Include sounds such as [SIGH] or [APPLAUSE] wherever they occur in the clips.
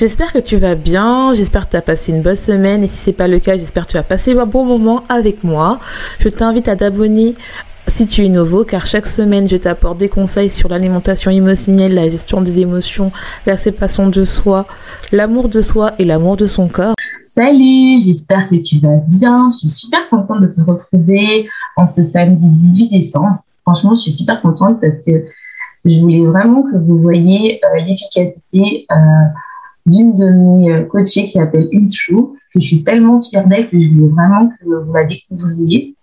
J'espère que tu vas bien, j'espère que tu as passé une bonne semaine et si c'est pas le cas, j'espère que tu as passé un bon moment avec moi. Je t'invite à t'abonner si tu es nouveau car chaque semaine je t'apporte des conseils sur l'alimentation émotionnelle, la gestion des émotions, la séparation de soi, l'amour de soi et l'amour de son corps. Salut, j'espère que tu vas bien. Je suis super contente de te retrouver en ce samedi 18 décembre. Franchement, je suis super contente parce que je voulais vraiment que vous voyez euh, l'efficacité euh, d'une de mes euh, coachées qui s'appelle Intro, que je suis tellement fière d'elle que je voulais vraiment que vous la découvriez,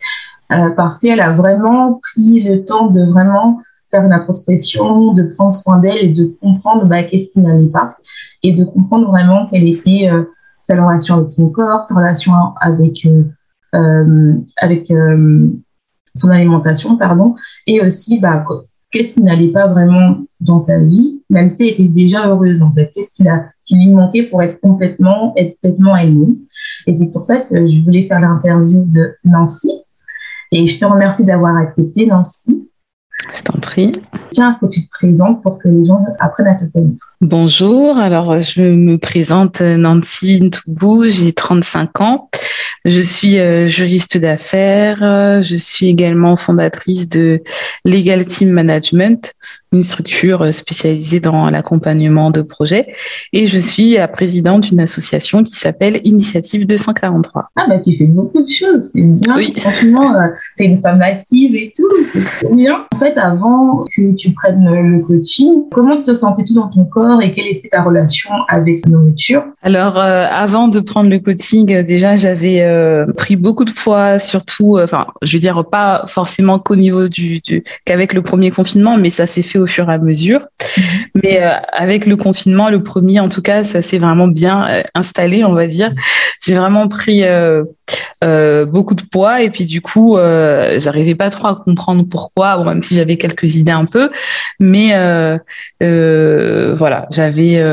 euh, parce qu'elle a vraiment pris le temps de vraiment faire une introspection, de prendre soin d'elle et de comprendre bah, qu'est-ce qui n'allait pas, et de comprendre vraiment quelle était euh, sa relation avec son corps, sa relation avec, avec son alimentation, pardon, et aussi bah, qu'est-ce qui n'allait pas vraiment dans sa vie, même si elle était déjà heureuse en fait? Qu'est-ce qui, qui lui manquait pour être complètement, être complètement aimée? Et c'est pour ça que je voulais faire l'interview de Nancy. Et je te remercie d'avoir accepté, Nancy. Je t'en prie. Tiens, est-ce que tu te présentes pour que les gens apprennent à te connaître? Bonjour, alors je me présente Nancy Ntoubou, j'ai 35 ans. Je suis euh, juriste d'affaires. Je suis également fondatrice de Legal Team Management, une structure euh, spécialisée dans l'accompagnement de projets. Et je suis présidente d'une association qui s'appelle Initiative 243. Ah, bah, tu fais beaucoup de choses. C'est bien. Oui. Franchement, euh, tu es une femme active et tout. C'est bien. En fait, avant que tu prennes le coaching, comment te sentais-tu dans ton corps et quelle était ta relation avec la nourriture? Alors, euh, avant de prendre le coaching, déjà, j'avais pris beaucoup de poids, surtout, enfin, je veux dire, pas forcément qu'au niveau du, du qu'avec le premier confinement, mais ça s'est fait au fur et à mesure. Mhm. Mais euh, avec le confinement, le premier, en tout cas, ça s'est vraiment bien euh, installé, on va dire. J'ai vraiment pris euh, beaucoup de poids et puis du coup, j'arrivais pas trop à comprendre pourquoi, même si j'avais quelques idées un peu, mais voilà, j'avais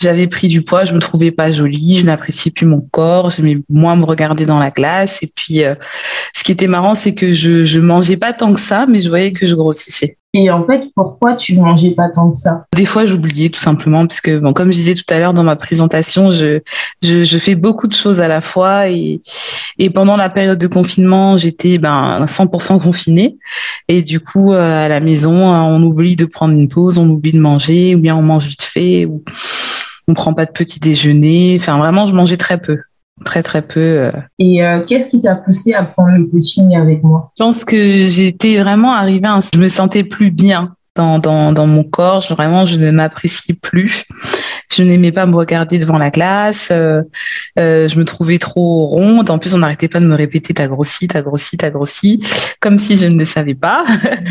j'avais pris du poids, je me trouvais pas jolie, je n'appréciais plus mon corps, j'aimais moins me regarder dans la glace et puis ce qui était marrant, c'est que je je mangeais pas tant que ça, mais je voyais que je grossissais. Et en fait, pourquoi tu mangeais pas tant que ça? Des fois, j'oubliais tout simplement parce que, bon, comme je disais tout à l'heure dans ma présentation, je, je, je fais beaucoup de choses à la fois et, et pendant la période de confinement, j'étais ben 100% confinée. Et du coup euh, à la maison, on oublie de prendre une pause, on oublie de manger ou bien on mange vite fait ou on prend pas de petit déjeuner. Enfin, vraiment, je mangeais très peu très très peu. Euh. Et euh, qu'est-ce qui t'a poussé à prendre le coaching avec moi? Je pense que j'étais vraiment arrivée, à je me sentais plus bien dans, dans, dans mon corps. Je, vraiment, je ne m'appréciais plus. Je n'aimais pas me regarder devant la glace. Euh, euh, je me trouvais trop ronde. En plus, on n'arrêtait pas de me répéter t'as grossi, t'as grossi, t'as grossi, comme si je ne le savais pas.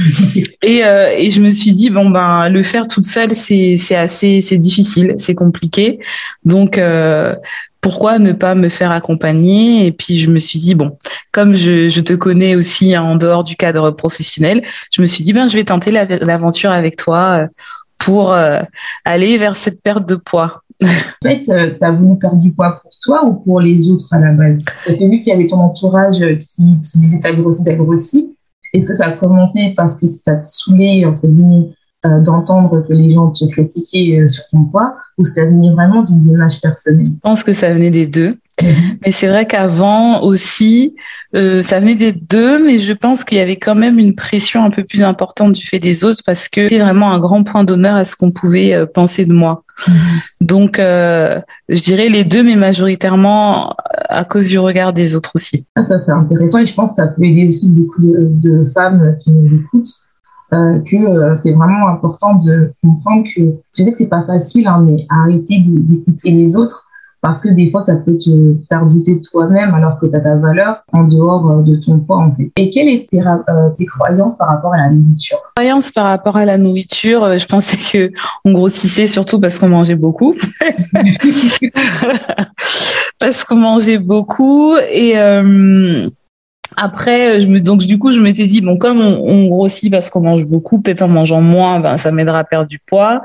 [LAUGHS] et, euh, et je me suis dit bon ben le faire toute seule, c'est c'est assez c'est difficile, c'est compliqué. Donc pourquoi ne pas me faire accompagner? Et puis je me suis dit bon, comme je, te connais aussi en dehors du cadre professionnel, je me suis dit ben je vais tenter l'aventure avec toi euh, pour euh, aller vers cette perte de poids. en fait, euh, tu as voulu perdre du poids pour toi ou pour les autres à la base? C'est vu qu'il y avait ton entourage qui te disait t'as grossi, t'as grossi. Est-ce que ça a commencé parce que ça t'a saoulé, entre guillemets, euh, d'entendre que les gens te critiquaient euh, sur ton poids ou ça venait vraiment d'une image personnelle? Je pense que ça venait des deux. Mhm. Mais c'est vrai qu'avant aussi, euh, ça venait des deux, mais je pense qu'il y avait quand même une pression un peu plus importante du fait des autres parce que c'est vraiment un grand point d'honneur à ce qu'on pouvait penser de moi. Mhm. Donc, euh, je dirais les deux, mais majoritairement à cause du regard des autres aussi. Ah, ça, c'est intéressant et je pense que ça peut aider aussi beaucoup de, de femmes qui nous écoutent. Euh, que euh, c'est vraiment important de comprendre que tu sais que c'est pas facile, hein, mais arrêter d'écouter les autres parce que des fois, ça peut te faire douter de toi-même alors que tu as ta valeur en dehors euh, de ton poids, en fait. Et quelles étaient tes, euh, tes croyances par rapport à la nourriture? Croyances par rapport à la nourriture, euh, je pensais que on grossissait surtout parce qu'on mangeait beaucoup. [LAUGHS] [LAUGHS] parce qu'on mangeait beaucoup et après, je me, donc du coup, je m'étais dit bon, comme on, on grossit parce qu'on mange beaucoup, peut-être en mangeant moins, ben ça m'aidera à perdre du poids.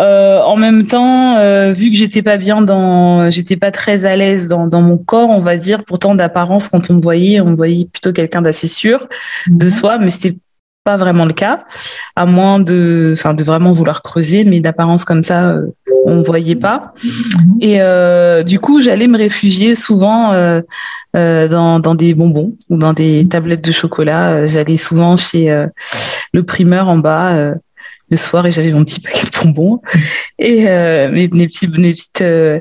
Euh, en même temps, euh, vu que j'étais pas bien dans, j'étais pas très à l'aise dans, dans mon corps, on va dire. Pourtant, d'apparence, quand on me voyait, on me voyait plutôt quelqu'un d'assez sûr de mhm. soi, mais c'était pas vraiment le cas, à moins de, enfin, de vraiment vouloir creuser, mais d'apparence comme ça, euh, on ne voyait pas. Et euh, du coup, j'allais me réfugier souvent euh, dans, dans des bonbons ou dans des tablettes de chocolat. J'allais souvent chez le primeur en bas le soir et j'avais mon petit paquet de bonbons et euh, mes, mes, petits, mes petites euh,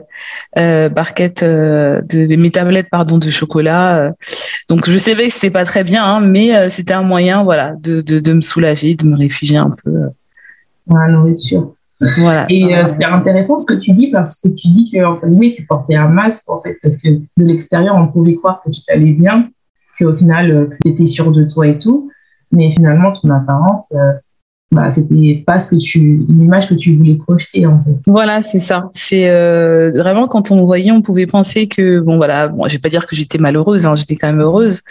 euh, barquettes de mes tablettes pardon de chocolat. Donc je savais que c'était pas très bien, hein, mais c'était un moyen voilà de, de, de, me soulager, de me réfugier un peu. la nourriture. Voilà. Et c'est intéressant ce que tu dis parce que tu dis que entre guillemets tu portais un masque en fait parce que de l'extérieur on pouvait croire que tu allais bien, qu'au final tu étais sûr de toi et tout, mais finalement ton apparence bah, c'était pas ce que tu l'image que tu voulais projeter en fait. Voilà, c'est ça. C'est euh, vraiment quand on me voyait, on pouvait penser que bon voilà, bon, je vais pas dire que j'étais malheureuse, hein, j'étais quand même heureuse,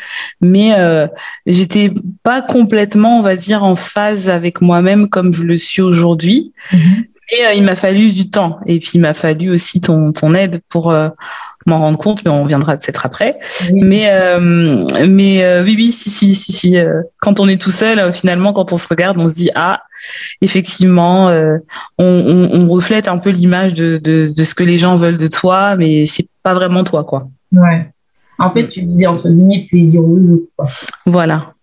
mais euh, j'étais pas complètement, on va dire, en phase avec moi-même comme je le suis aujourd'hui. Et mm-hmm. euh, il m'a fallu du temps et puis il m'a fallu aussi ton ton aide pour euh, m'en rendre compte, mais on viendra peut-être après. Mais euh, mais euh, oui oui si si si si euh, quand on est tout seul, finalement quand on se regarde, on se dit ah effectivement on, on, on, reflète un peu l'image de, de, de ce que les gens veulent de toi, mais c'est pas vraiment toi quoi. Ouais. En fait, tu disais entre guillemets plaisir aux autres. Quoi. Voilà.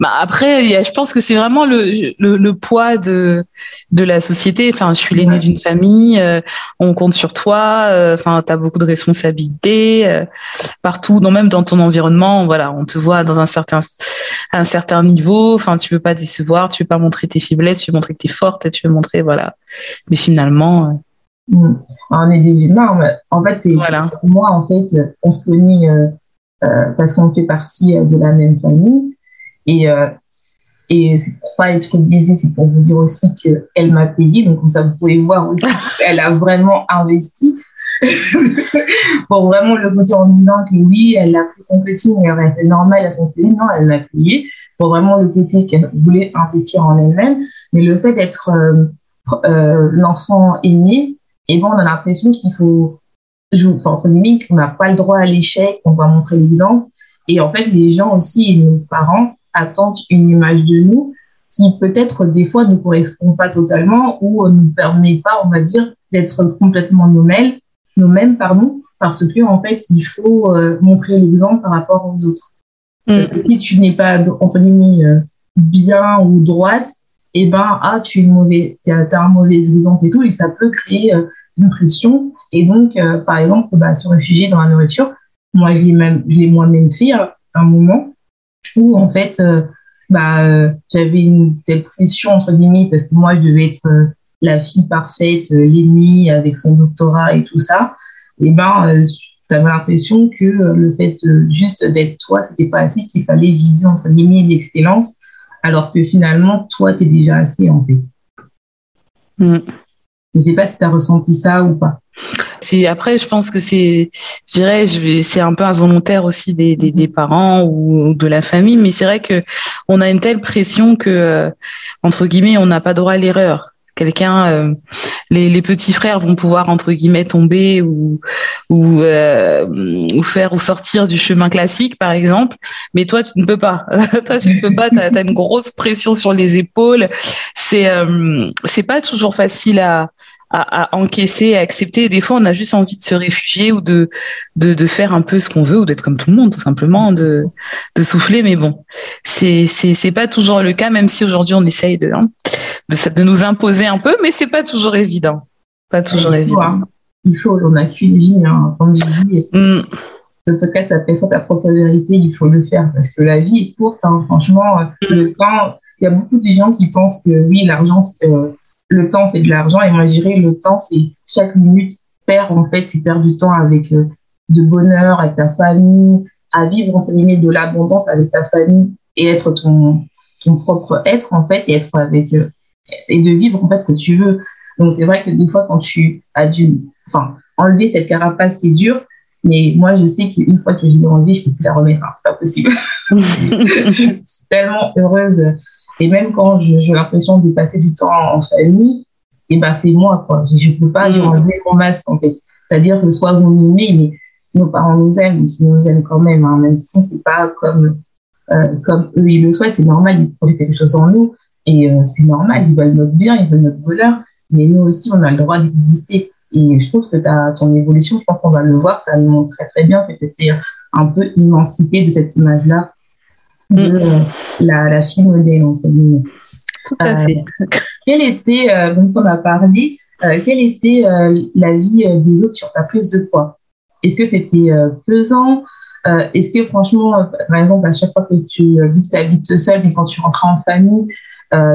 Bah après, je pense que c'est vraiment le, le, le, poids de, de la société. Enfin, je suis l'aîné d'une famille, euh, on compte sur toi. Euh, enfin, tu as beaucoup de responsabilités euh, partout, non même dans ton environnement. Voilà, on te voit dans un certain un certain niveau. Enfin, tu veux pas décevoir, tu veux pas montrer tes faiblesses, tu veux montrer que tu es forte, tu veux montrer voilà. Mais finalement, mm. on est des humains. En fait, voilà. moi, en fait, on se connaît euh, parce qu'on fait partie euh, de la même famille. Et, euh, et c'est pour pas être biaisé, c'est pour vous dire aussi qu'elle m'a payé. Donc, comme ça, vous pouvez voir aussi [LAUGHS] qu'elle a vraiment investi. [LAUGHS] pour vraiment le côté en disant que oui, elle a pris son mais c'est normal, elle s'en Non, elle m'a payé. Pour vraiment le côté qu'elle voulait investir en elle-même. Mais le fait d'être euh, l'enfant aîné, et bon, on a l'impression qu'il faut je, enfin, entre guillemets, on n'a pas le droit à l'échec, on va montrer l'exemple. Et en fait, les gens aussi et nos parents attendent une image de nous qui peut-être des fois ne correspond pas totalement ou ne nous permet pas, on va dire, d'être complètement nous-mêmes, nous-mêmes, pardon, parce que en fait, il faut euh, montrer l'exemple par rapport aux autres. Mm. Parce que si tu n'es pas entre guillemets euh, bien ou droite, et eh ben ah tu es mauvais, as, un mauvais exemple et tout, et ça peut créer euh, une pression. Et donc, euh, par exemple, bah, se réfugier dans la nourriture, moi, je l'ai même, je l'ai moi-même fait à un moment où, en fait, euh, bah, euh, j'avais une telle pression, entre guillemets, parce que moi, je devais être la fille parfaite, l'aînée avec son doctorat et tout ça. Et ben, tu avais l'impression que le fait juste d'être toi, c'était pas assez, qu'il fallait viser, entre guillemets, l'excellence, alors que finalement, toi, tu es déjà assez, en fait. Mm. Je sais pas si tu as ressenti ça ou pas. C'est après, je pense que c'est, je dirais, c'est un peu involontaire aussi des, des, des parents ou de la famille, mais c'est vrai que on a une telle pression que, euh, entre guillemets, on n'a pas droit à l'erreur. Quelqu'un, euh, les, les, petits frères vont pouvoir entre guillemets tomber ou ou, euh, ou faire ou sortir du chemin classique, par exemple. Mais toi, tu ne peux pas. [LAUGHS] toi, tu ne peux pas. Tu as, une grosse pression sur les épaules. C'est euh, c'est pas toujours facile à à, à, encaisser, à accepter. Et des fois, on a juste envie de se réfugier ou de, de, de faire un peu ce qu'on veut ou d'être comme tout le monde, tout simplement, de, de souffler. Mais bon, c'est, c'est, c'est pas toujours le cas, même si aujourd'hui on essaye de, hein, de, de, nous imposer un peu, mais c'est pas toujours évident. Pas toujours évident. Faut, hein. Il faut, on n'a qu'une vie, hein, comme je dis. Mm. Ce podcast s'appelle sur ta propre vérité, il faut le faire parce que la vie est courte, hein, franchement. Mm. Le temps, il y a beaucoup de gens qui pensent que oui, l'argent, euh, le temps, c'est de l'argent. Et moi, je dirais, le temps, c'est chaque minute perd, en fait, tu perds du temps avec euh, de bonheur, avec ta famille, à vivre, entre guillemets, de l'abondance avec ta famille et être ton, ton propre être, en fait, et être avec, euh, et de vivre, en fait, que tu veux. Donc, c'est vrai que des fois, quand tu as dû, enfin, enlever cette carapace, c'est dur. Mais moi, je sais qu'une fois que je l'ai enlevée, je peux plus la remettre. C'est pas possible. [LAUGHS] je suis tellement heureuse et même quand j'ai l'impression de passer du temps en famille, et eh ben c'est moi, quoi. Je ne peux pas mmh. enlever mon masque, en fait. C'est-à-dire que soit vous m'aimez, mais nos parents nous aiment, ils nous aiment quand même, hein, même si c'est pas comme, euh, comme eux, ils le souhaitent, c'est normal, ils produisent quelque chose en nous, et euh, c'est normal, ils veulent notre bien, ils veulent notre bonheur, mais nous aussi, on a le droit d'exister. Et je trouve que as ton évolution, je pense qu'on va le voir, ça nous montre très très bien que tu étais un peu émancipée de cette image-là de mm. euh, la, la fille modèle, entre guillemets. Tout à fait. Euh, quelle était, euh, comme on a parlé, quelle était la vie des autres sur ta prise de poids? Est-ce que c'était pesant? Est-ce que franchement, par exemple, à chaque fois que tu que tu habites seule, mais quand tu rentrais en famille,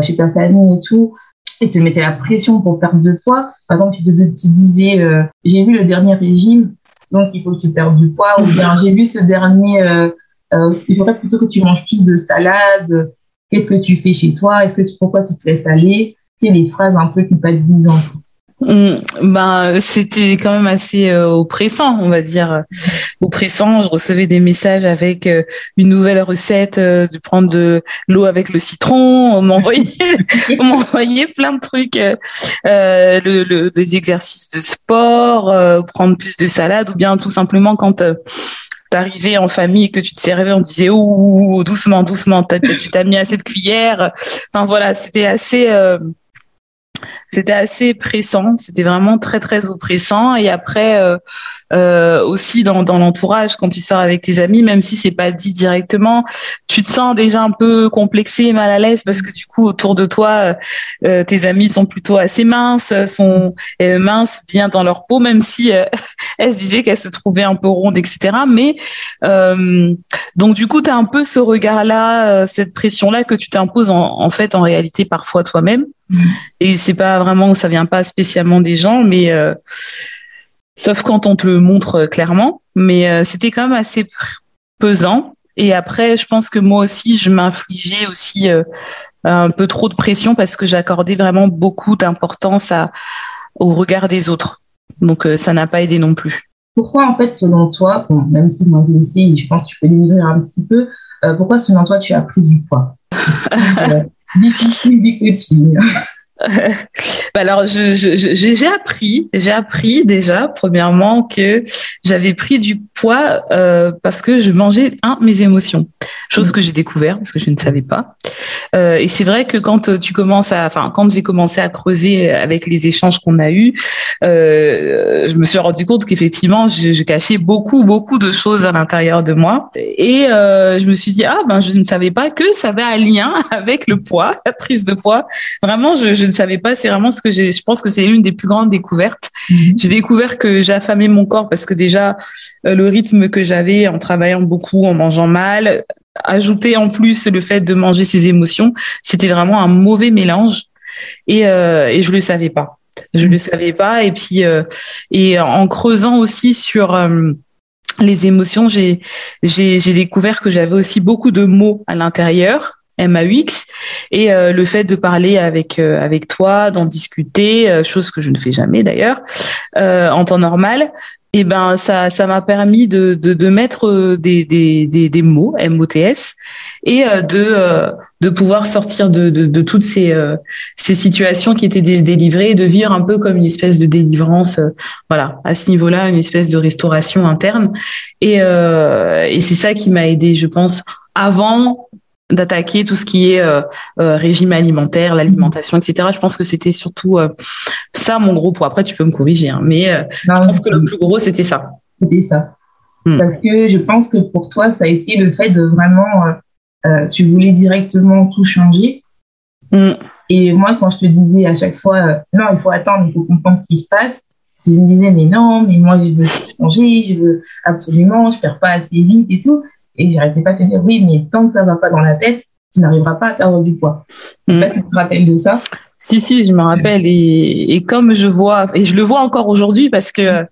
chez ta famille et tout, et te mettais la pression pour perdre de poids. Par exemple, tu te, disais, j'ai vu le dernier régime, donc il faut que tu perdes du poids, ou bien j'ai vu ce dernier, euh, il faudrait plutôt que tu manges plus de salade. Qu'est-ce que tu fais chez toi? Est-ce que tu, pourquoi tu te laisses aller? C'est les phrases un peu culpabilisantes. Mmh, ben c'était quand même assez euh, oppressant, on va dire oppressant. Je recevais des messages avec euh, une nouvelle recette de prendre de l'eau avec le citron. On m'envoyait, [LAUGHS] on m'envoyait plein de trucs, le, le, des exercices de sport, prendre plus de salade, ou bien tout simplement quand t'arrivais en famille que tu te servais, on disait oh doucement, doucement, tu t'as mis assez de cuillères. Enfin voilà, c'était assez, euh, c'était assez pressant. C'était vraiment très très oppressant. Et après, euh, euh, aussi dans, dans l'entourage quand tu sors avec tes amis, même si c'est pas dit directement, tu te sens déjà un peu complexé, mal à l'aise parce que du coup autour de toi, euh, tes amis sont plutôt assez minces, sont euh, minces bien dans leur peau, même si euh, [LAUGHS] elles se disaient qu'elles se trouvaient un peu rondes, etc. Mais donc du coup, tu as un peu ce regard-là, cette pression-là que tu t'imposes en, en, fait en réalité parfois toi-même. Mmh. Et c'est pas vraiment, ça vient pas spécialement des gens, mais sauf quand on te le montre clairement. Mais euh, c'était quand même assez pesant. Et après, je pense que moi aussi, je m'infligeais aussi euh, un peu trop de pression parce que j'accordais vraiment beaucoup d'importance à, au regard des autres. Donc, euh, ça n'a pas aidé non plus. Pourquoi, en fait, selon toi, bon, même si moi je le sais, je pense que tu peux délivrer un petit peu, pourquoi, selon toi, tu as pris du poids? [LAUGHS] Difficile du coaching. Bah [LAUGHS] alors, je, j'ai appris, j'ai appris déjà, premièrement, que j'avais pris du poids euh, parce que je mangeais un mes émotions, chose que j'ai découvert parce que je ne savais pas. Euh, et c'est vrai que quand tu commences à, enfin, quand j'ai commencé à creuser avec les échanges qu'on a eus, euh, je me suis rendu compte qu'effectivement, je, je, cachais beaucoup, beaucoup de choses à l'intérieur de moi. Et euh, je me suis dit, ah ben, je ne savais pas que ça avait un lien [LAUGHS] avec le poids, la prise de poids. Vraiment, je, je ne savais pas. C'est vraiment ce que j'ai. Je pense que c'est l'une des plus grandes découvertes. Mhm. J'ai découvert que j'affamais mon corps parce que déjà euh, le rythme que j'avais en travaillant beaucoup, en mangeant mal, ajouter en plus le fait de manger ses émotions, c'était vraiment un mauvais mélange et, euh, et je le savais pas. Je le savais pas et puis euh, et en creusant aussi sur euh, les émotions, j'ai j'ai découvert que j'avais aussi beaucoup de mots à l'intérieur MAUX et euh, le fait de parler avec euh, avec toi, d'en discuter, euh, chose que je ne fais jamais d'ailleurs en temps normal, et ben ça ça m'a permis de, de, de mettre euh, des, des, des, des mots MOTS et euh, de euh, de pouvoir sortir de, de, de toutes ces ces situations qui étaient délivrées et de vivre un peu comme une espèce de délivrance voilà à ce niveau-là une espèce de restauration interne. Et et c'est ça qui m'a aidé je pense avant d'attaquer tout ce qui est euh, euh, régime alimentaire, l'alimentation, etc. Je pense que c'était surtout euh, ça mon gros point. Après, tu peux me corriger, hein, mais je pense que le plus gros, c'était ça. C'était ça. Hmm. Parce que je pense que pour toi, ça a été le fait de vraiment, tu voulais directement tout changer. Hmm. Et moi, quand je te disais à chaque fois, non, il faut attendre, il faut comprendre ce qui se passe, tu me disais, mais non, mais moi, je veux changer, je veux absolument, je perds pas assez vite et tout. Et j'arrêtais pas de te dire, oui, mais tant que ça va pas dans la tête, tu n'arriveras pas à perdre du poids. Je sais pas mm. si tu te rappelles de ça. Si si, je me rappelle et, et comme je vois et je le vois encore aujourd'hui parce que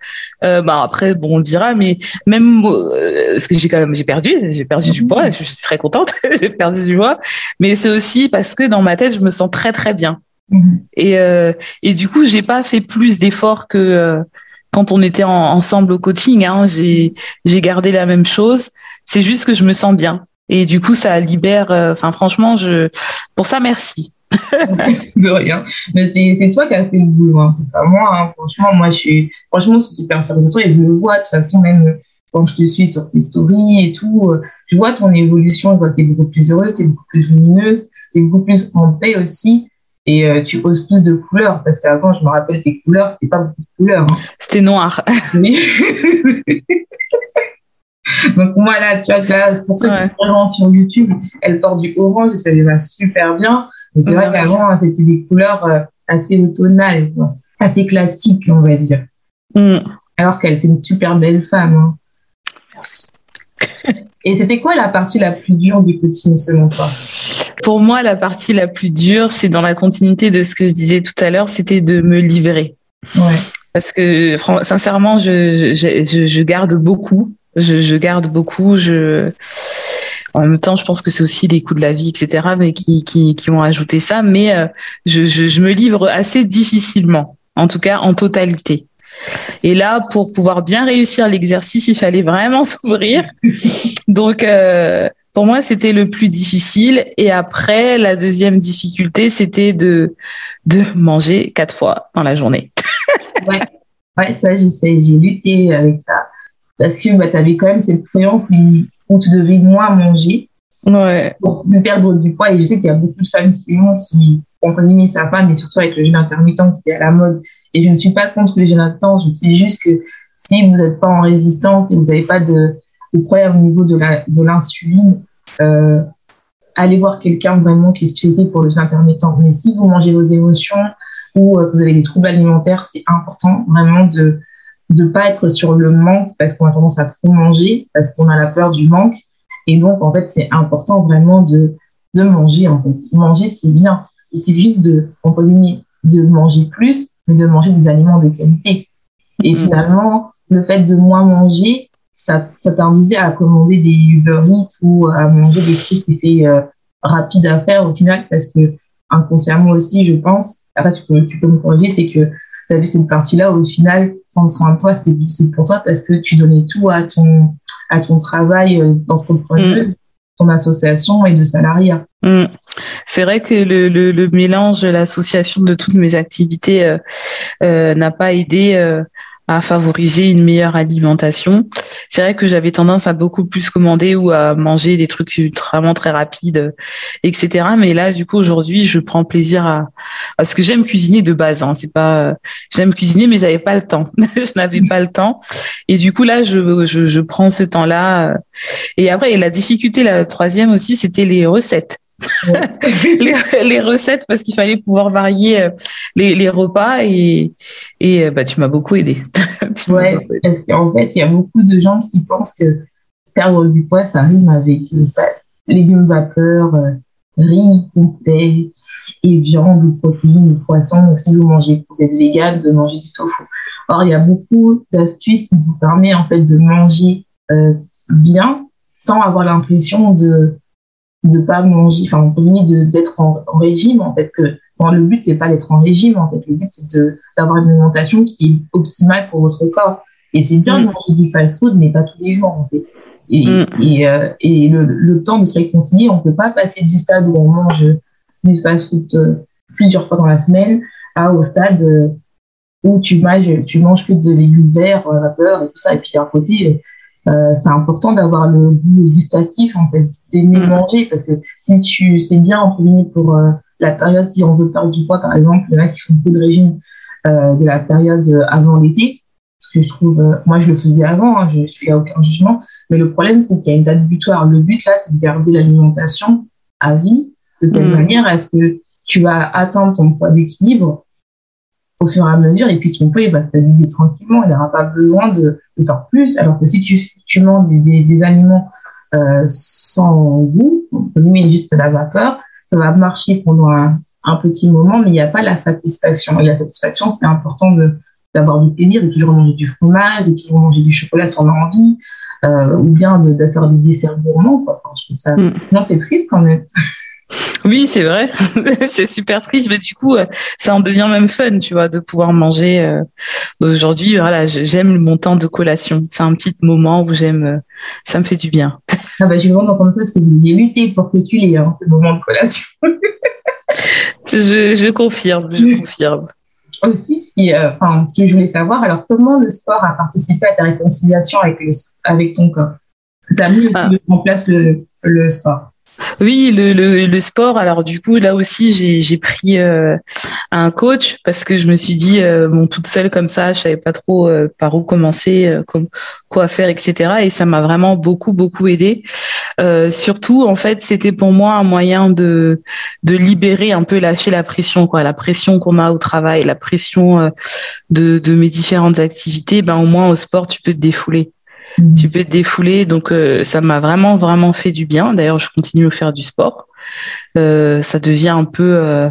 euh, bah après bon on le dira mais même euh, parce que j'ai quand même j'ai perdu j'ai perdu du poids je suis très contente [LAUGHS] j'ai perdu du poids mais c'est aussi parce que dans ma tête je me sens très très bien mm-hmm. et euh, et du coup j'ai pas fait plus d'efforts que euh, quand on était ensemble au coaching hein, j'ai j'ai gardé la même chose c'est juste que je me sens bien. Et du coup, ça libère. Euh, enfin, franchement, je pour ça, merci. [LAUGHS] de rien. Mais c'est toi qui as fait le boulot. Hein. C'est pas moi. Hein. Franchement, moi, je suis. Franchement, c'est super fier de toi et je le vois. De toute façon, même quand je te suis sur tes stories et tout, euh, je vois ton évolution. Je vois que tu es beaucoup plus heureuse, tu es beaucoup plus lumineuse, tu es beaucoup plus en paix aussi. Et euh, tu oses plus de couleurs parce qu'avant, je me rappelle tes couleurs, c'était pas beaucoup de couleurs. Hein. C'était noir. [LAUGHS] [LAUGHS] Donc voilà, tu vois, c'est pour ça que ouais. sur YouTube, elle porte du orange et ça lui va super bien. Et c'est vrai qu'avant, c'était des couleurs euh, assez automnales, assez classiques, on va dire. Mm. Alors qu'elle, c'est une super belle femme. Hein. Merci. et c'était quoi la partie la plus dure du coaching selon toi? Pour moi, la partie la plus dure, c'est dans la continuité de ce que je disais tout à l'heure, c'était de me livrer. Ouais. Parce que sincèrement, je, je, je garde beaucoup je, je garde beaucoup. Je en même temps, je pense que c'est aussi les coups de la vie, etc., mais qui, qui, qui ont ajouté ça. Mais euh, je, je, je, me livre assez difficilement, en tout cas en totalité. Et là, pour pouvoir bien réussir l'exercice, il fallait vraiment [LAUGHS] s'ouvrir. Donc, euh, pour moi, c'était le plus difficile. Et après, la deuxième difficulté, c'était de de manger quatre fois dans la journée. ouais, ouais, ça, j'ai lutté avec ça parce que bah, tu avais quand même cette croyance où, tu devais moins manger ouais. pour perdre du poids. Et je sais qu'il y a beaucoup de femmes qui ont, qui, entre guillemets, ça pas, mais surtout avec le jeûne intermittent qui est à la mode. Et je ne suis pas contre le jeûne intermittent, je dis juste que si vous n'êtes pas en résistance et vous n'avez pas de, de, problème au niveau de l'insuline, euh, allez voir quelqu'un vraiment qui est spécialisé pour le jeûne intermittent. Mais si vous mangez vos émotions ou euh, que vous avez des troubles alimentaires, c'est important vraiment de de pas être sur le manque parce qu'on a tendance à trop manger, parce qu'on a la peur du manque. Et donc, en fait, c'est important vraiment de, de manger, en fait. Manger, c'est bien. Il suffit juste de, entre guillemets, de manger plus, mais de manger des aliments de qualité. Et mm. finalement, le fait de moins manger, ça, ça t'induisait à commander des Uber Eats ou à manger des trucs qui étaient euh, rapides à faire au final, parce que inconsciemment aussi, je pense, après tu peux, tu peux me corriger, c'est que tu avais cette partie-là au final, prendre soin de toi, c'était difficile pour toi parce que tu donnais tout à ton, à ton travail euh, d'entrepreneur, mm. ton association et de salariat. Mm. C'est vrai que le, le, le mélange, l'association de toutes mes activités euh, euh, n'a pas aidé euh, à favoriser une meilleure alimentation. C'est vrai que j'avais tendance à beaucoup plus commander ou à manger des trucs vraiment très rapides, etc. Mais là, du coup, aujourd'hui, je prends plaisir à parce que j'aime cuisiner de base. Hein. C'est pas j'aime cuisiner, mais j'avais pas le temps. [LAUGHS] je n'avais pas le temps. Et du coup, là, je, je, je prends ce temps-là. Et après, la difficulté, la troisième aussi, c'était les recettes. [LAUGHS] les, recettes parce qu'il fallait pouvoir varier euh, les, repas et, et euh, bah, tu m'as beaucoup aidé. [LAUGHS] ouais, parce qu'en fait, il y a beaucoup de gens qui pensent que perdre du poids, ça rime avec euh, ça, légumes vapeur, riz complet et viande ou protéines ou poisson. Donc, si vous mangez, vous êtes vegan, de manger du tofu. Or, il y a beaucoup d'astuces qui vous permettent en fait de manger bien sans avoir l'impression de de pas manger, enfin, entre guillemets, d'être en, régime, en fait, que le but n'est pas d'être en régime, en fait, le but c'est d'avoir une alimentation qui est optimale pour votre corps. Et c'est bien de manger du fast-food, mais pas tous les jours, en fait. Et, mm. et, euh, et le, le, temps de se réconcilier, on ne peut pas passer du stade où on mange du fast-food euh, plusieurs fois dans la semaine à au stade euh, où tu manges, tu manges que de légumes verts, vapeur et tout ça. Et puis à côté, c'est important d'avoir le goût gustatif, en fait, d'aimer mm. manger. Parce que si tu sais bien, entre guillemets, pour la période si on veut perdre du poids, par exemple, il y en a qui font beaucoup de régime de la période avant l'été je trouve, euh, moi je le faisais avant, hein, je n'y a aucun jugement, mais le problème c'est qu'il y a une date butoir. Le but là, c'est de garder l'alimentation à vie de telle mm. manière à ce que tu vas atteindre ton poids d'équilibre au fur et à mesure et puis ton poids il va stabiliser tranquillement, il n'aura pas besoin de, faire plus. Alors que si tu, tu manges des, des, aliments euh, sans goût, on juste la vapeur, ça va marcher pendant un, un petit moment, mais il n'y a pas la satisfaction. Et la satisfaction, c'est important de, d'avoir du plaisir, de toujours manger du fromage, de toujours manger du chocolat si on a envie, euh, ou bien de, faire des desserts gourmands. Quoi. ça... Mm. Non, c'est triste quand même. [LAUGHS] Oui, c'est vrai. [LAUGHS] c'est super triste, mais du coup, euh, ça en devient même fun, tu vois, de pouvoir manger. Euh, aujourd'hui, voilà, j'aime mon temps de collation. C'est un petit moment où j'aime, ça me fait du bien. [LAUGHS] Ah bah, je suis vraiment d'entendre ça parce que j'ai lutté pour que tu l'aies, hein, ce moment de collation. [LAUGHS] je, je confirme, je confirme aussi ce, qui, euh, enfin, ce que je voulais savoir, alors comment le sport a participé à ta réconciliation avec, avec ton corps? Est-ce que tu as mis ah. en place le, le sport oui, le, le, le, sport. Alors du coup, là aussi, j'ai, pris euh, un coach parce que je me suis dit, euh, bon, toute seule comme ça, je savais pas trop euh, par où commencer, comme, quoi faire, etc. Et ça m'a vraiment beaucoup, beaucoup aidé. surtout, en fait, c'était pour moi un moyen de de libérer un peu, lâcher la pression, quoi, la pression qu'on a au travail, la pression de de mes différentes activités. Ben au moins au sport, tu peux te défouler. Mm. Tu peux te défouler. Donc, euh, ça m'a vraiment, vraiment fait du bien. D'ailleurs, je continue à faire du sport. Euh, ça devient un peu, euh,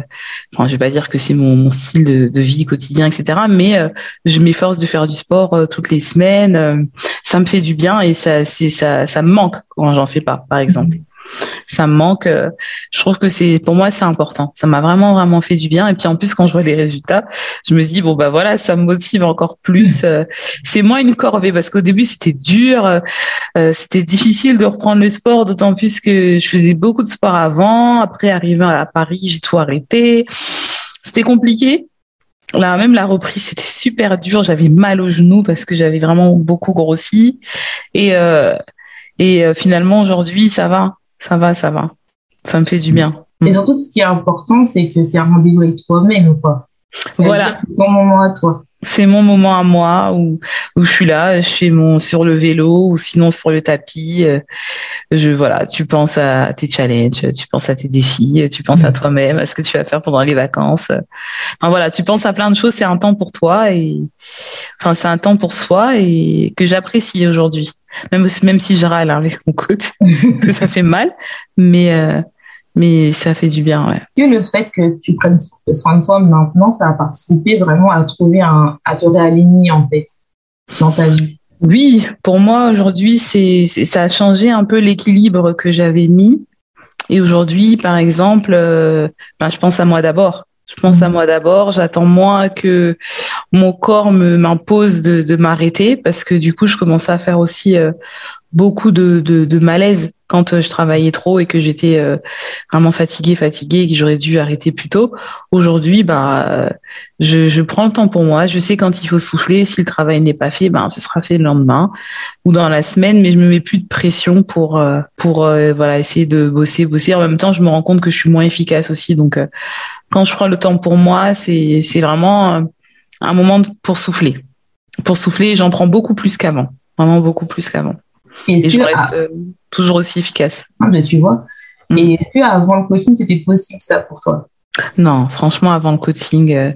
enfin, je vais pas dire que c'est mon, mon, style de, de, vie quotidien, etc. Mais euh, je m'efforce de faire du sport toutes les semaines. ça me fait du bien et ça, c'est ça, ça me manque quand j'en fais pas, par exemple ça me manque. Euh, je trouve que c'est pour moi c'est important. Ça m'a vraiment vraiment fait du bien. Et puis en plus quand je vois les résultats, je me dis bon bah voilà, ça me motive encore plus. Euh, c'est moins une corvée parce qu'au début c'était dur, euh, c'était difficile de reprendre le sport, d'autant plus que je faisais beaucoup de sport avant. Après arrivant à Paris, j'ai tout arrêté. C'était compliqué. Là, même la reprise, c'était super dur. J'avais mal aux genoux parce que j'avais vraiment beaucoup grossi. Et, et finalement, aujourd'hui, ça va ça va, ça va. Ça me fait du bien. Et surtout, ce qui est important, c'est que c'est un rendez-vous avec toi-même, quoi. Voilà. C'est ton moment à toi. C'est mon moment à moi où, où je suis là, je fais mon sur le vélo ou sinon sur le tapis. Euh, je voilà, tu penses à tes challenges, tu penses à tes défis, tu penses à mm. toi-même, à ce que tu vas faire pendant les vacances. Enfin voilà, tu penses à plein de choses. C'est un temps pour toi et enfin c'est un temps pour soi et que j'apprécie aujourd'hui même, même si je râle avec mon coach, [LAUGHS] ça fait mal, mais, euh, mais ça fait du bien. Ouais. Que le fait que tu prennes soin de toi maintenant, ça a participé vraiment à trouver un, à te réaligner en fait dans ta vie. Oui, pour moi aujourd'hui, c'est, ça a changé un peu l'équilibre que j'avais mis. Et aujourd'hui, par exemple, euh, ben, je pense à moi d'abord. Je pense à moi d'abord. J'attends moins que mon corps me m'impose de, de m'arrêter parce que du coup, je commençais à faire aussi euh, beaucoup de, de, de, malaise quand euh, je travaillais trop et que j'étais euh, vraiment fatiguée, fatiguée et que j'aurais dû arrêter plus tôt. Aujourd'hui, bah, je, je, prends le temps pour moi. Je sais quand il faut souffler. Si le travail n'est pas fait, ben, ce sera fait le lendemain ou dans la semaine. Mais je me mets plus de pression pour pour voilà essayer de bosser, bosser. En même temps, je me rends compte que je suis moins efficace aussi. Donc quand je prends le temps pour moi, c'est vraiment euh, un moment pour souffler. Pour souffler, j'en prends beaucoup plus qu'avant, vraiment beaucoup plus qu'avant. Et, je reste euh, toujours aussi efficace. Ah, ben, tu vois. Mm. Et est-ce qu'avant le coaching, c'était possible ça pour toi? Non, franchement, avant le coaching, euh,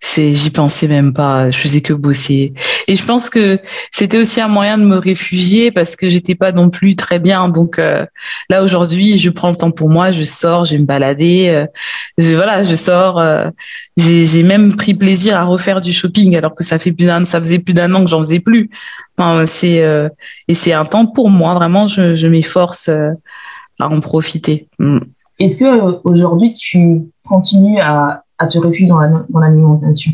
c'est, j'y pensais même pas. Je faisais que bosser. Et je pense que c'était aussi un moyen de me réfugier parce que j'étais pas non plus très bien. Donc euh, là aujourd'hui, je prends le temps pour moi. Je sors, je vais me balader. Euh, je, voilà, je sors. j'ai, même pris plaisir à refaire du shopping alors que ça fait plus d'un, ça faisait plus d'un an que j'en faisais plus. Enfin, c'est et c'est un temps pour moi. Vraiment, je, je m'efforce à en profiter. Mm. Est-ce que aujourd'hui tu continues à, te refuser dans l'alimentation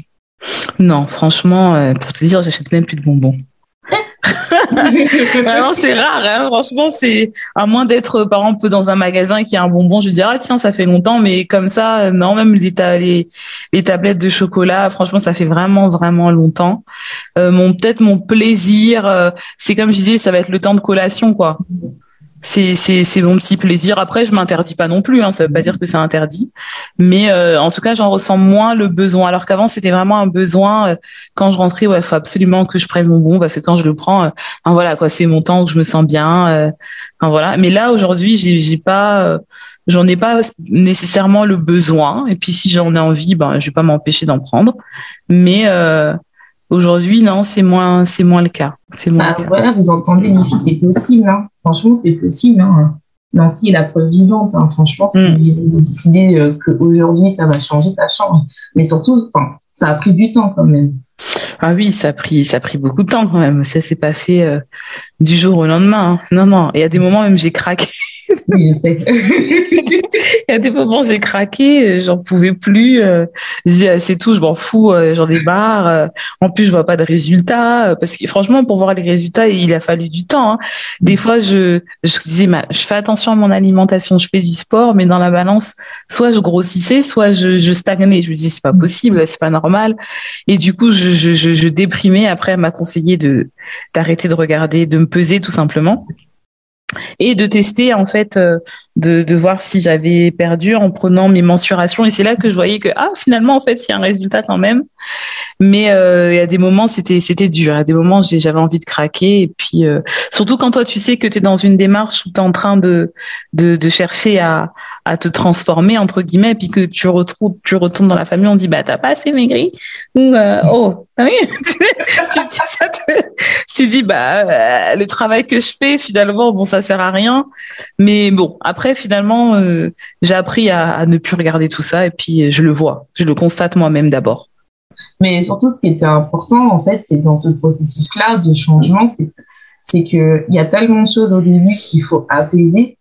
Non, franchement, euh, pour te dire, j'achète même plus de bonbons. [LAUGHS] c'est rare, hein. franchement, c'est à moins d'être par exemple dans un magasin qui a un bonbon, je dirais ah tiens ça fait longtemps, mais comme ça non même les, les, les tablettes de chocolat, franchement ça fait vraiment vraiment longtemps. Euh, mon peut-être mon plaisir, euh, c'est comme je disais, ça va être le temps de collation quoi c'est mon petit plaisir. Après, je m'interdis pas non plus. Hein, ça veut pas dire que c'est interdit, mais euh, en tout cas, j'en ressens moins le besoin. Alors qu'avant, c'était vraiment un besoin. Euh, quand je rentrais, ouais, faut absolument que je prenne mon bon parce que quand je le prends, euh, voilà quoi, c'est mon temps où je me sens bien. enfin voilà. Mais là, aujourd'hui, j'ai pas j'en ai pas nécessairement le besoin. Et puis si j'en ai envie, ben je vais pas m'empêcher d'en prendre. Mais Aujourd'hui, non, c'est moins, c'est moins le cas. C'est bah, Voilà, vous entendez, les filles, c'est possible. Hein. Franchement, c'est possible. Hein. Nancy est la preuve vivante. Hein. Franchement, si mm. vous décidez euh, qu'aujourd'hui, ça va changer, ça change. Mais surtout, ça a pris du temps quand même. Ah oui, ça a pris, ça a pris beaucoup de temps quand même. Ça s'est pas fait euh, du jour au lendemain. Hein. Non, non. Et à des moments même, j'ai craqué. [LAUGHS] Il y a des moments, j'ai craqué, euh, j'en pouvais plus. Euh, je disais, ah, c'est tout, je m'en fous, euh, j'en ai marre. En plus, je vois pas de résultats. Parce que franchement, pour voir les résultats, il a fallu du temps. Hein. Des fois, je, je disais, je fais attention à mon alimentation, je fais du sport, mais dans la balance, soit je grossissais, soit je, je stagnais. Je me disais, c'est pas possible, c'est pas normal. Et du coup, je, je, je, je déprimais. Après, elle m'a conseillé de d'arrêter de regarder, de me peser tout simplement et de tester en fait euh, de, de voir si j'avais perdu en prenant mes mensurations. Et c'est là que je voyais que ah finalement en fait il un résultat quand même. Mais euh, a des moments c'était c'était dur. À des moments j'avais envie de craquer. Et puis euh, surtout quand toi tu sais que tu es dans une démarche où tu es en train de de chercher à à te transformer entre guillemets et puis que tu retrouves tu retournes dans la famille on dit bah t'as pas assez maigri. Ou euh, oh [LAUGHS] oui. Tu, dis ça tu dis bah euh, le travail que je fais finalement bon ça sert à rien. Mais bon après finalement euh, j'ai appris à, à ne plus regarder tout ça et puis je le vois je le constate moi-même d'abord. Mais surtout ce qui était important en fait c'est dans ce processus là de changement c'est c'est que il y a tellement de choses au début qu'il faut apaiser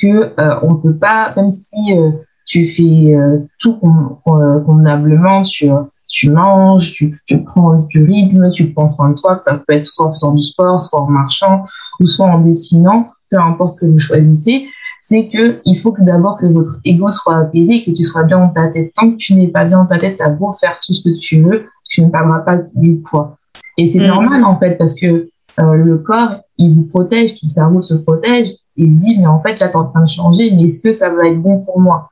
que euh, on peut pas, même si euh, tu fais euh, tout convenablement, tu, tu manges, tu, tu prends du rythme, tu penses soin de toi, ça peut être soit en faisant du sport, soit en marchant, ou soit en dessinant, peu importe ce que vous choisissez, c'est que il faut que d'abord que votre ego soit apaisé, que tu sois bien dans ta tête. Tant que tu n'es pas bien dans ta tête, à beau faire tout ce que tu veux, tu ne parleras pas du poids. Et c'est mm. normal en fait parce que le corps, il vous protège, ton cerveau se protège, il se dit, mais en fait, là, tu es en train de changer, mais est-ce que ça va être bon pour moi?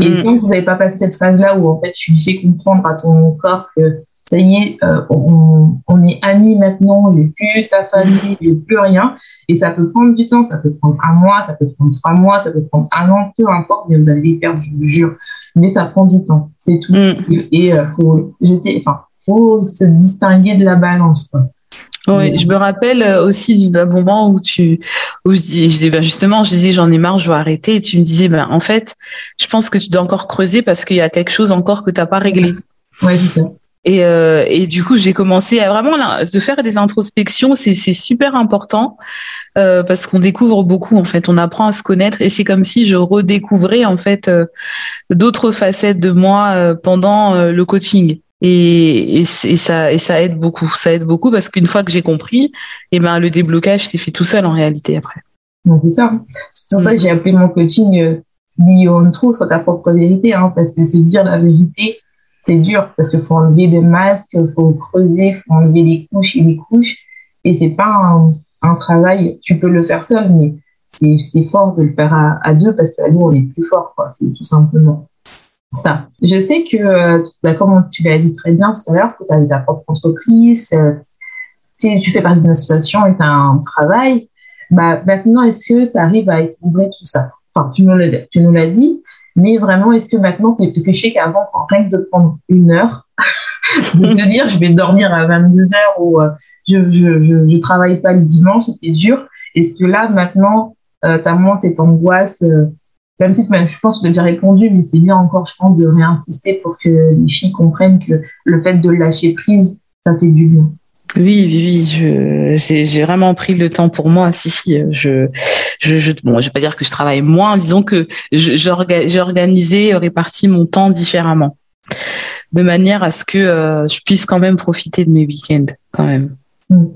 Et mm. tant que vous n'avez pas passé cette phase-là où, en fait, tu lui fais comprendre à ton corps que ça y est, euh, on, on, est amis maintenant, il n'y a plus ta famille, il n'y a plus rien. Et ça peut prendre du temps, ça peut prendre un mois, ça peut prendre trois mois, ça peut prendre un an, peu importe, mais vous allez perdre, je vous jure. Mais ça prend du temps, c'est tout. Mm. Et il euh, faut jeter, enfin, faut se distinguer de la balance. Quoi. Oui, je me rappelle euh, aussi d'un moment où tu, où je, dis, ben justement, je disais j'en ai marre, je vais arrêter, et tu me disais ben en fait, je pense que tu dois encore creuser parce qu'il y a quelque chose encore que t'as pas réglé. Ouais, c'est ça. Et, euh, et du coup, j'ai commencé à vraiment là, de faire des introspections. C'est c'est super important euh, parce qu'on découvre beaucoup en fait. On apprend à se connaître et c'est comme si je redécouvrais en fait euh, d'autres facettes de moi euh, pendant le coaching et, et, ça et ça aide beaucoup. Ça aide beaucoup parce qu'une fois que j'ai compris et eh ben le déblocage s'est fait tout seul en réalité après. C'est ça. C'est pour ça que j'ai appelé mon coaching euh, Beyond Truth sur ta propre vérité hein, parce que se dire la vérité c'est dur parce qu'il faut enlever des masques faut creuser il faut enlever des couches et des couches et c'est pas un, un, travail. Tu peux le faire seul mais c'est fort de le faire à, à deux parce qu'à deux on est plus fort quoi c'est tout simplement ça. Je sais que, euh, bah, comme tu l'as dit très bien tout à l'heure, que tu as ta propre entreprise, euh, tu fais partie d'une association et tu as un travail. Bah, maintenant, est-ce que tu arrives à équilibrer tout ça? Enfin, tu nous l'as dit, mais vraiment, est-ce que maintenant, parce que je sais qu'avant, rien que de prendre une heure, [LAUGHS] de te [LAUGHS] dire je vais dormir à 22 heures ou euh, je, je, je, je, travaille pas le dimanche, c'était dur. Est-ce que là, maintenant, euh, tu as moins cette angoisse euh, même si je pense que tu as déjà répondu, mais c'est bien encore, je pense, de réinsister pour que les filles comprennent que le fait de lâcher prise, ça fait du bien. Oui, oui, oui, j'ai vraiment pris le temps pour moi. Si, si, je, je, je, bon, je vais pas dire que je travaille moins. Disons que j'ai organisé, réparti mon temps différemment, de manière à ce que euh, je puisse quand même profiter de mes week-ends, quand même. Mm.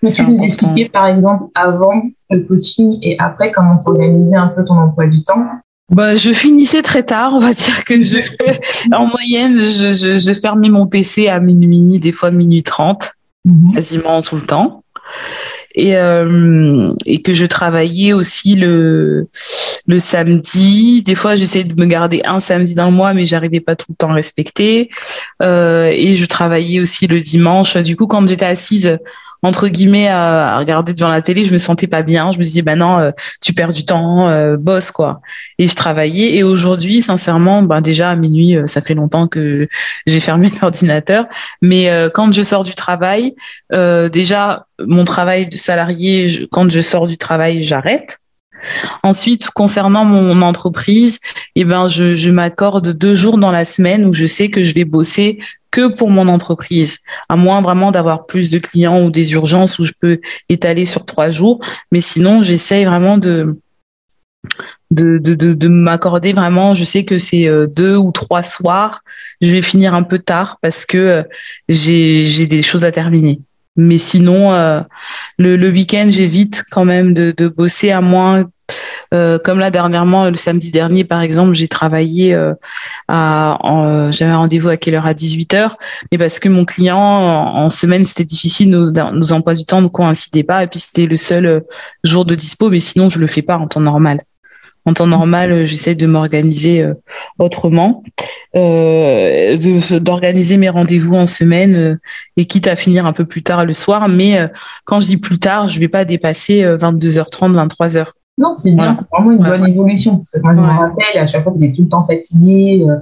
Peux-tu nous expliquer, par exemple, avant le coaching et après, comment s'organiser un peu ton emploi du temps? Bah, je finissais très tard, on va dire que je, [LAUGHS] en moyenne, je, je, je fermais mon PC à minuit, des fois minuit 30, mhm. quasiment tout le temps et, euh, et que je travaillais aussi le, le samedi. Des fois, j'essayais de me garder un samedi dans le mois, mais j'arrivais pas tout le temps à respecter. Euh, et je travaillais aussi le dimanche. Du coup, quand j'étais assise entre guillemets à, regarder devant la télé, je me sentais pas bien. Je me disais bah non, euh, tu perds du temps, euh, bosse quoi. Et je travaillais. Et aujourd'hui, sincèrement, ben déjà à minuit, euh, ça fait longtemps que j'ai fermé [LAUGHS] l'ordinateur. Mais quand je sors du travail, déjà mon travail de salarié, quand je sors du travail, j'arrête. Ensuite, concernant mon entreprise, eh ben, je, je m'accorde deux jours dans la semaine où je sais que je vais bosser que pour mon entreprise, à moins vraiment d'avoir plus de clients ou des urgences où je peux étaler sur trois jours. Mais sinon, j'essaye vraiment de de, de, de, m'accorder vraiment. Je sais que c'est euh, deux ou trois soirs. Je vais finir un peu tard parce que euh, j'ai j'ai des choses à terminer. Mais sinon, euh, le, le week-end, j'évite quand même de, de bosser à moins euh, comme là dernièrement, le samedi dernier par exemple, j'ai travaillé euh, à, euh, j'avais rendez-vous à quelle heure? À 18 h mais parce que mon client en, semaine c'était difficile, nos, emplois du temps ne coïncidaient pas et puis c'était le seul jour de dispo, mais sinon je le fais pas en temps normal. En temps normal, j'essaie de m'organiser autrement, d'organiser mes rendez-vous en semaine et quitte à finir un peu plus tard le soir. Mais quand je dis plus tard, je vais pas dépasser 22h30, 23h. Non, c'est bien, c'est vraiment une bonne évolution. Parce que moi, je me rappelle, à chaque fois que tu es tout le temps fatigué, euh,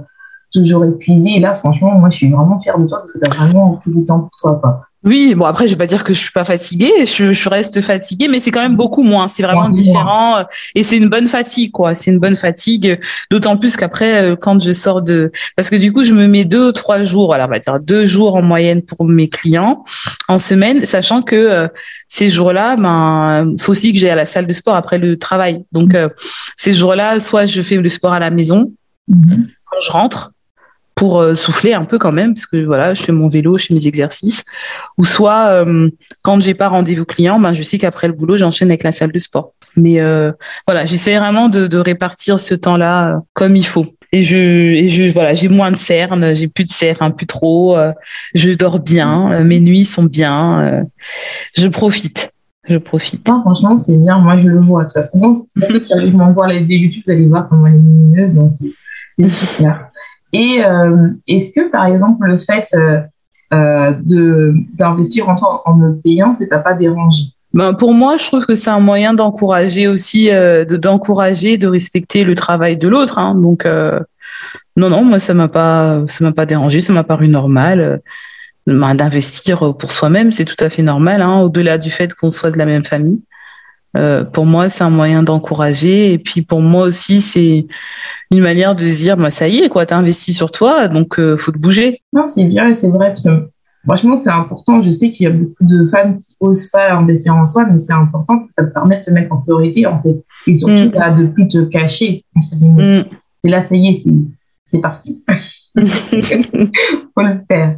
toujours épuisé. Et là, franchement, moi, je suis vraiment fière de toi parce que tu as vraiment plus de temps pour toi. Quoi. Oui, bon après je vais pas dire que je suis pas fatiguée, je, je reste fatiguée, mais c'est quand même beaucoup moins. C'est vraiment différent et c'est une bonne fatigue quoi. C'est une bonne fatigue, d'autant plus qu'après euh, quand je sors de, parce que du coup je me mets deux ou trois jours, alors on va dire deux jours en moyenne pour mes clients en semaine, sachant que euh, ces jours-là, ben faut aussi que j'aille à la salle de sport après le travail. Donc euh, ces jours-là, soit je fais le sport à la maison mm-hmm. quand je rentre, pour euh, souffler un peu quand même, parce que voilà, je fais mon vélo, je fais mes exercices. Ou soit, euh, quand j'ai pas rendez-vous client, ben, je sais qu'après le boulot, j'enchaîne avec la salle de sport. Mais euh, voilà, j'essaie vraiment de, de, répartir ce temps-là comme il faut. Et je, et je voilà, j'ai moins de cernes, j'ai plus de cernes, plus trop. je dors bien, mes nuits sont bien. je profite. Je profite. Ah, franchement, c'est bien. Moi, je le vois. De toute façon, ceux qui arrivent à voir les vidéos YouTube, vous allez voir comment elle est lumineuse. Donc, c'est super. Et euh, est-ce que, par exemple, le fait euh, euh, de d'investir en me payant, ça t'a pas dérangé ben pour moi, je trouve que c'est un moyen d'encourager aussi, de d'encourager, de respecter le travail de l'autre. Hein. Donc, non, non, moi ça m'a pas, ça m'a pas dérangé, ça m'a paru normal. Ben, d'investir pour soi-même, c'est tout à fait normal, hein, au-delà du fait qu'on soit de la même famille. Euh, pour moi, c'est un moyen d'encourager. Et puis pour moi aussi, c'est une manière de se dire, bah, ça y est, quoi, t'as investi sur toi, donc euh, faut te bouger. Non, c'est bien, c'est vrai. franchement, c'est important. Je sais qu'il y a beaucoup de femmes qui osent pas investir en soi, mais c'est important que ça te permette de te mettre en priorité, en fait. Et surtout, mm. de de plus te cacher, mm. Et là, ça y est, c'est parti. [LAUGHS] faut le faire.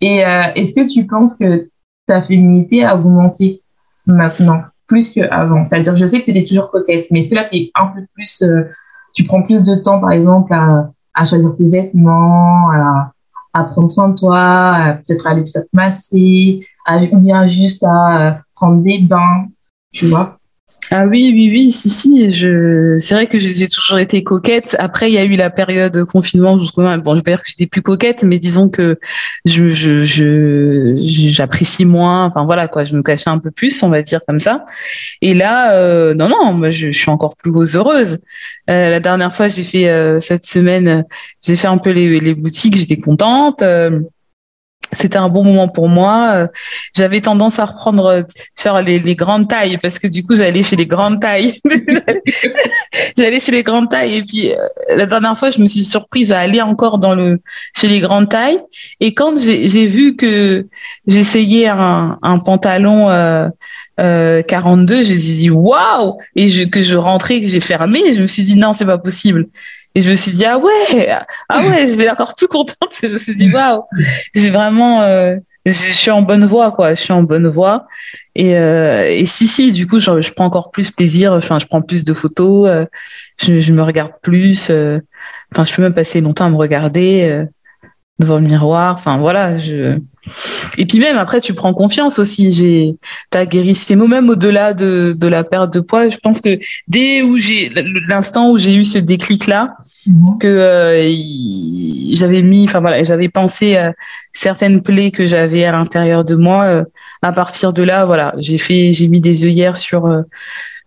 Et euh, est-ce que tu penses que ta féminité a augmenté maintenant? Plus qu'avant. C'est-à-dire, je sais que tu toujours coquette, mais est-ce que là, tu es un peu plus, euh, tu prends plus de temps, par exemple, à, choisir tes vêtements, à, à, prendre soin de toi, peut-être aller te faire masser, à, ou bien juste à euh, prendre des bains, tu vois? Ah oui, oui, oui, si, si. Je... C'est vrai que j'ai toujours été coquette. Après, il y a eu la période de confinement. Bon, je vais pas dire que j'étais plus coquette, mais disons que je, je, je, j'apprécie moins. Enfin voilà, quoi. Je me cachais un peu plus, on va dire comme ça. Et là, euh, non, non, moi, je, je, suis encore plus heureuse. Euh, la dernière fois, j'ai fait euh, cette semaine, j'ai fait un peu les, les boutiques. J'étais contente. C'était un bon moment pour moi. Euh, j'avais tendance à reprendre euh, faire les, les, grandes tailles parce que du coup j'allais chez les grandes tailles. [LAUGHS] j'allais chez les grandes tailles et puis euh, la dernière fois je me suis surprise à aller encore dans le chez les grandes tailles et quand j'ai vu que j'essayais un, un pantalon euh, euh, 42, je me suis dit waouh et je, que je rentrais que j'ai fermé, je me suis dit non c'est pas possible. Et je me suis dit, ah ouais, ah ouais, je vais encore plus contente. Je me suis dit, waouh, j'ai vraiment, euh, je suis en bonne voie, quoi. Je suis en bonne voie. Et, euh, et si, si, du coup, je, je, prends encore plus plaisir. Enfin, je prends plus de photos. Euh, je, me regarde plus. Euh, enfin, je peux même passer longtemps à me regarder euh, devant le miroir. Enfin, voilà. Je... Et puis même après, tu prends confiance aussi. J'ai, t'as guéri ces mots même au-delà de, de la perte de poids. Je pense que dès où j'ai l'instant où j'ai eu ce déclic là, Mhm. que euh, j'avais mis, enfin voilà, j'avais pensé à certaines plaies que j'avais à l'intérieur de moi. Euh, à partir de là, voilà, j'ai fait, j'ai mis des œillères sur euh,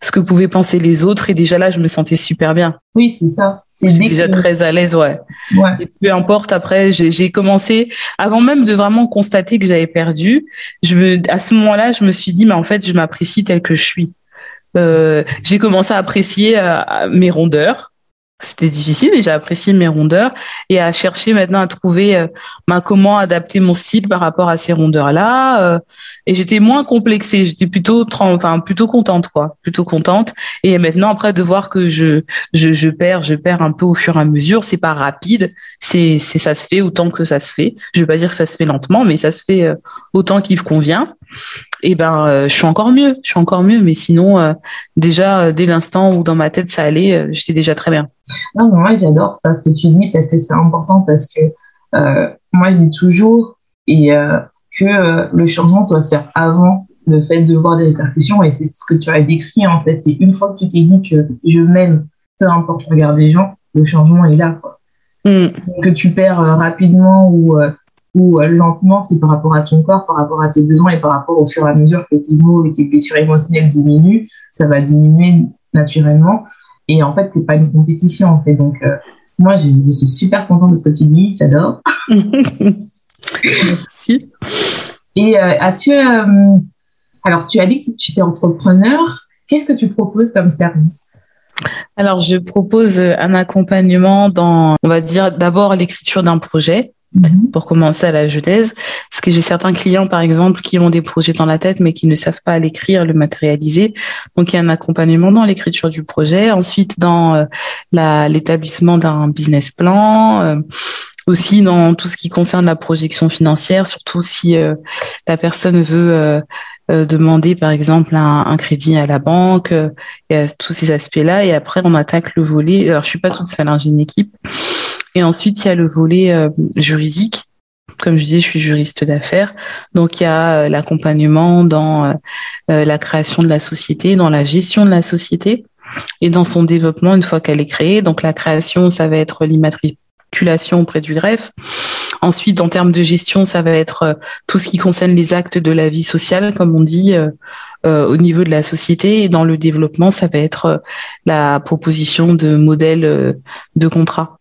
ce que pouvaient penser les autres et déjà là, je me sentais super bien. Oui, c'est ça. C'est déjà très à l'aise, ouais. ouais. Et peu importe. Après, j'ai commencé avant même de vraiment constater que j'avais perdu. Je me, à ce moment-là, je me suis dit, mais en fait, je m'apprécie tel que je suis. Euh, j'ai commencé à apprécier mes rondeurs c'était difficile mais j'ai apprécié mes rondeurs et à chercher maintenant à trouver euh, ben, comment adapter mon style par rapport à ces rondeurs là euh, et j'étais moins complexée j'étais plutôt enfin plutôt contente quoi plutôt contente. Et maintenant après de voir que je je, je perds je perds un peu au fur et à mesure c'est pas rapide c'est c'est ça se fait autant que ça se fait. Je vais pas dire que ça se fait lentement mais ça se fait euh, autant qu'il convient et ben euh, je suis encore mieux je suis encore mieux mais sinon euh, déjà dès l'instant où dans ma tête ça allait j'étais déjà très bien non, moi, j'adore ça, ce que tu dis, parce que c'est important, parce que euh, moi, je dis toujours et, euh, que euh, le changement doit se faire avant le fait de voir des répercussions. Et c'est ce que tu as décrit, en fait. Et une fois que tu t'es dit que je m'aime, peu importe le regard des gens, le changement est là. Quoi. Mm. Que tu perds euh, rapidement ou, ou euh, lentement, c'est par rapport à ton corps, par rapport à tes besoins et par rapport au fur et à mesure que tes mots et tes blessures émotionnelles diminuent. Ça va diminuer naturellement. Et en fait, c'est pas une compétition, en fait. Donc, euh, moi, je, je, suis super contente de ce que tu dis. J'adore. [LAUGHS] Merci. Et euh, as-tu... Euh, alors, tu as dit que tu étais entrepreneur. Qu'est-ce que tu proposes comme service? Alors, je propose un accompagnement dans, on va dire, d'abord l'écriture d'un projet. Mhm. pour commencer à la genèse. Parce que j'ai certains clients, par exemple, qui ont des projets dans la tête, mais qui ne savent pas l'écrire, le matérialiser. Donc, il y a un accompagnement dans l'écriture du projet. Ensuite, dans euh, l'établissement d'un business plan. Euh, aussi dans tout ce qui concerne la projection financière, surtout si euh, la personne veut euh, euh, demander par exemple un, crédit à la banque, et à tous ces aspects-là. Et après, on attaque le volet. Alors, je suis pas toute seule, hein, j'ai une équipe. Et ensuite, il y a le volet euh, juridique. Comme je disais, je suis juriste d'affaires. Donc, il y a l'accompagnement dans euh, la création de la société, dans la gestion de la société et dans son développement une fois qu'elle est créée. Donc, la création, ça va être l'immatriculation auprès du greffe. Ensuite, en termes de gestion, ça va être tout ce qui concerne les actes de la vie sociale, comme on dit, euh, euh, au niveau de la société. Et dans le développement, ça va être la proposition de modèles de contrat.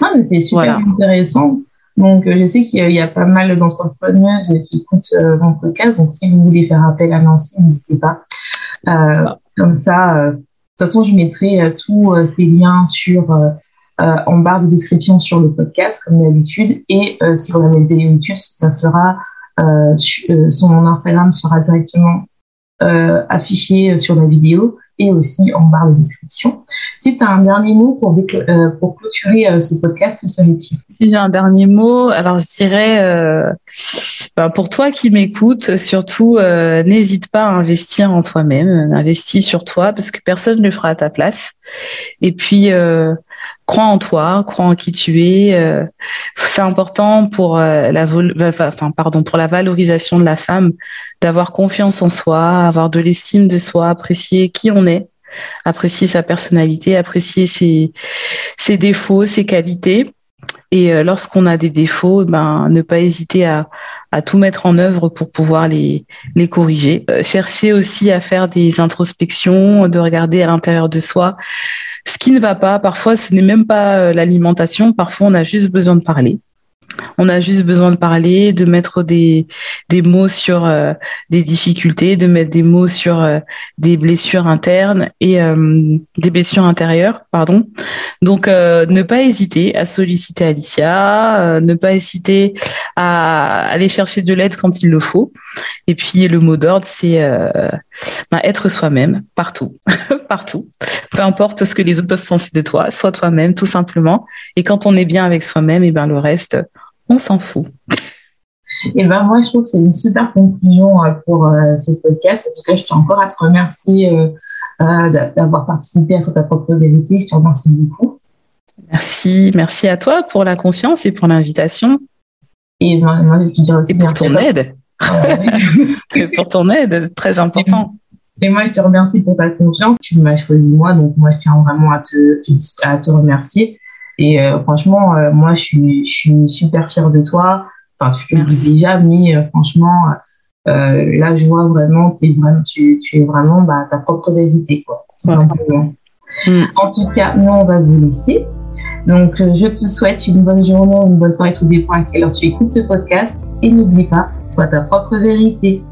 Ah, c'est super voilà. intéressant. Donc, je sais qu'il y, y, a pas mal d'entrepreneuses qui écoutent euh, mon podcast. Donc, si vous voulez faire appel à Nancy, n'hésitez pas. Euh, comme ça, euh, de toute façon, je mettrai tous ces liens sur en barre de description sur le podcast, comme d'habitude. Et sur la vidéo YouTube, ça sera son Instagram sera directement affiché sur la vidéo et aussi en barre de description. Si tu as un dernier mot pour, euh, pour clôturer euh, ce podcast, que serait-il? Si j'ai un dernier mot, alors je dirais, euh, ben pour toi qui m'écoutes, surtout, euh, n'hésite pas à investir en toi-même, investis sur toi, parce que personne ne le fera à ta place. Et puis, euh, crois en toi, crois en qui tu es. c'est important pour la enfin pardon pour la valorisation de la femme d'avoir confiance en soi, avoir de l'estime de soi, apprécier qui on est, apprécier sa personnalité, apprécier ses ses défauts, ses qualités. Et lorsqu'on a des défauts, ben ne pas hésiter à, à tout mettre en œuvre pour pouvoir les les corriger. chercher aussi à faire des introspections, de regarder à l'intérieur de soi ce qui ne va pas. Parfois, ce n'est même pas l'alimentation. Parfois, on a juste besoin de parler. On a juste besoin de parler, de mettre des, des mots sur euh, des difficultés, de mettre des mots sur euh, des blessures internes et euh, des blessures intérieures, pardon. Donc, ne pas hésiter à solliciter Alicia, ne pas hésiter à aller chercher de l'aide quand il le faut. Et puis, le mot d'ordre, c'est bah, être soi-même partout, [LAUGHS] partout. Peu importe ce que les autres peuvent penser de toi, sois toi-même, tout simplement. Et quand on est bien avec soi-même, et ben le reste, on s'en fout. [LAUGHS] Et ben moi, je trouve que c'est une super conclusion pour ce podcast. En tout cas, je tiens encore à te remercier d'avoir participé à sur ta propre vérité. Je te remercie beaucoup. Merci, merci à toi pour la confiance et pour l'invitation. Et ben, moi, je te dirais aussi et pour ton aide. Et [LAUGHS] pour ton aide, très important. Et moi, je te remercie pour ta confiance. Tu m'as choisi moi, donc moi, je tiens vraiment à te, à te remercier. Et euh, franchement, euh, moi, je suis, je suis super fière de toi. Enfin, tu te le dis déjà, mais euh, franchement, là, je vois vraiment, es vraiment tu, tu es vraiment bah, ta propre vérité, quoi, tout simplement. Mm. En tout cas, nous, on va vous laisser. Donc, je te souhaite une bonne journée, une bonne soirée, tout dépend à quelle heure tu écoutes ce podcast. Et n'oublie pas, sois ta propre vérité.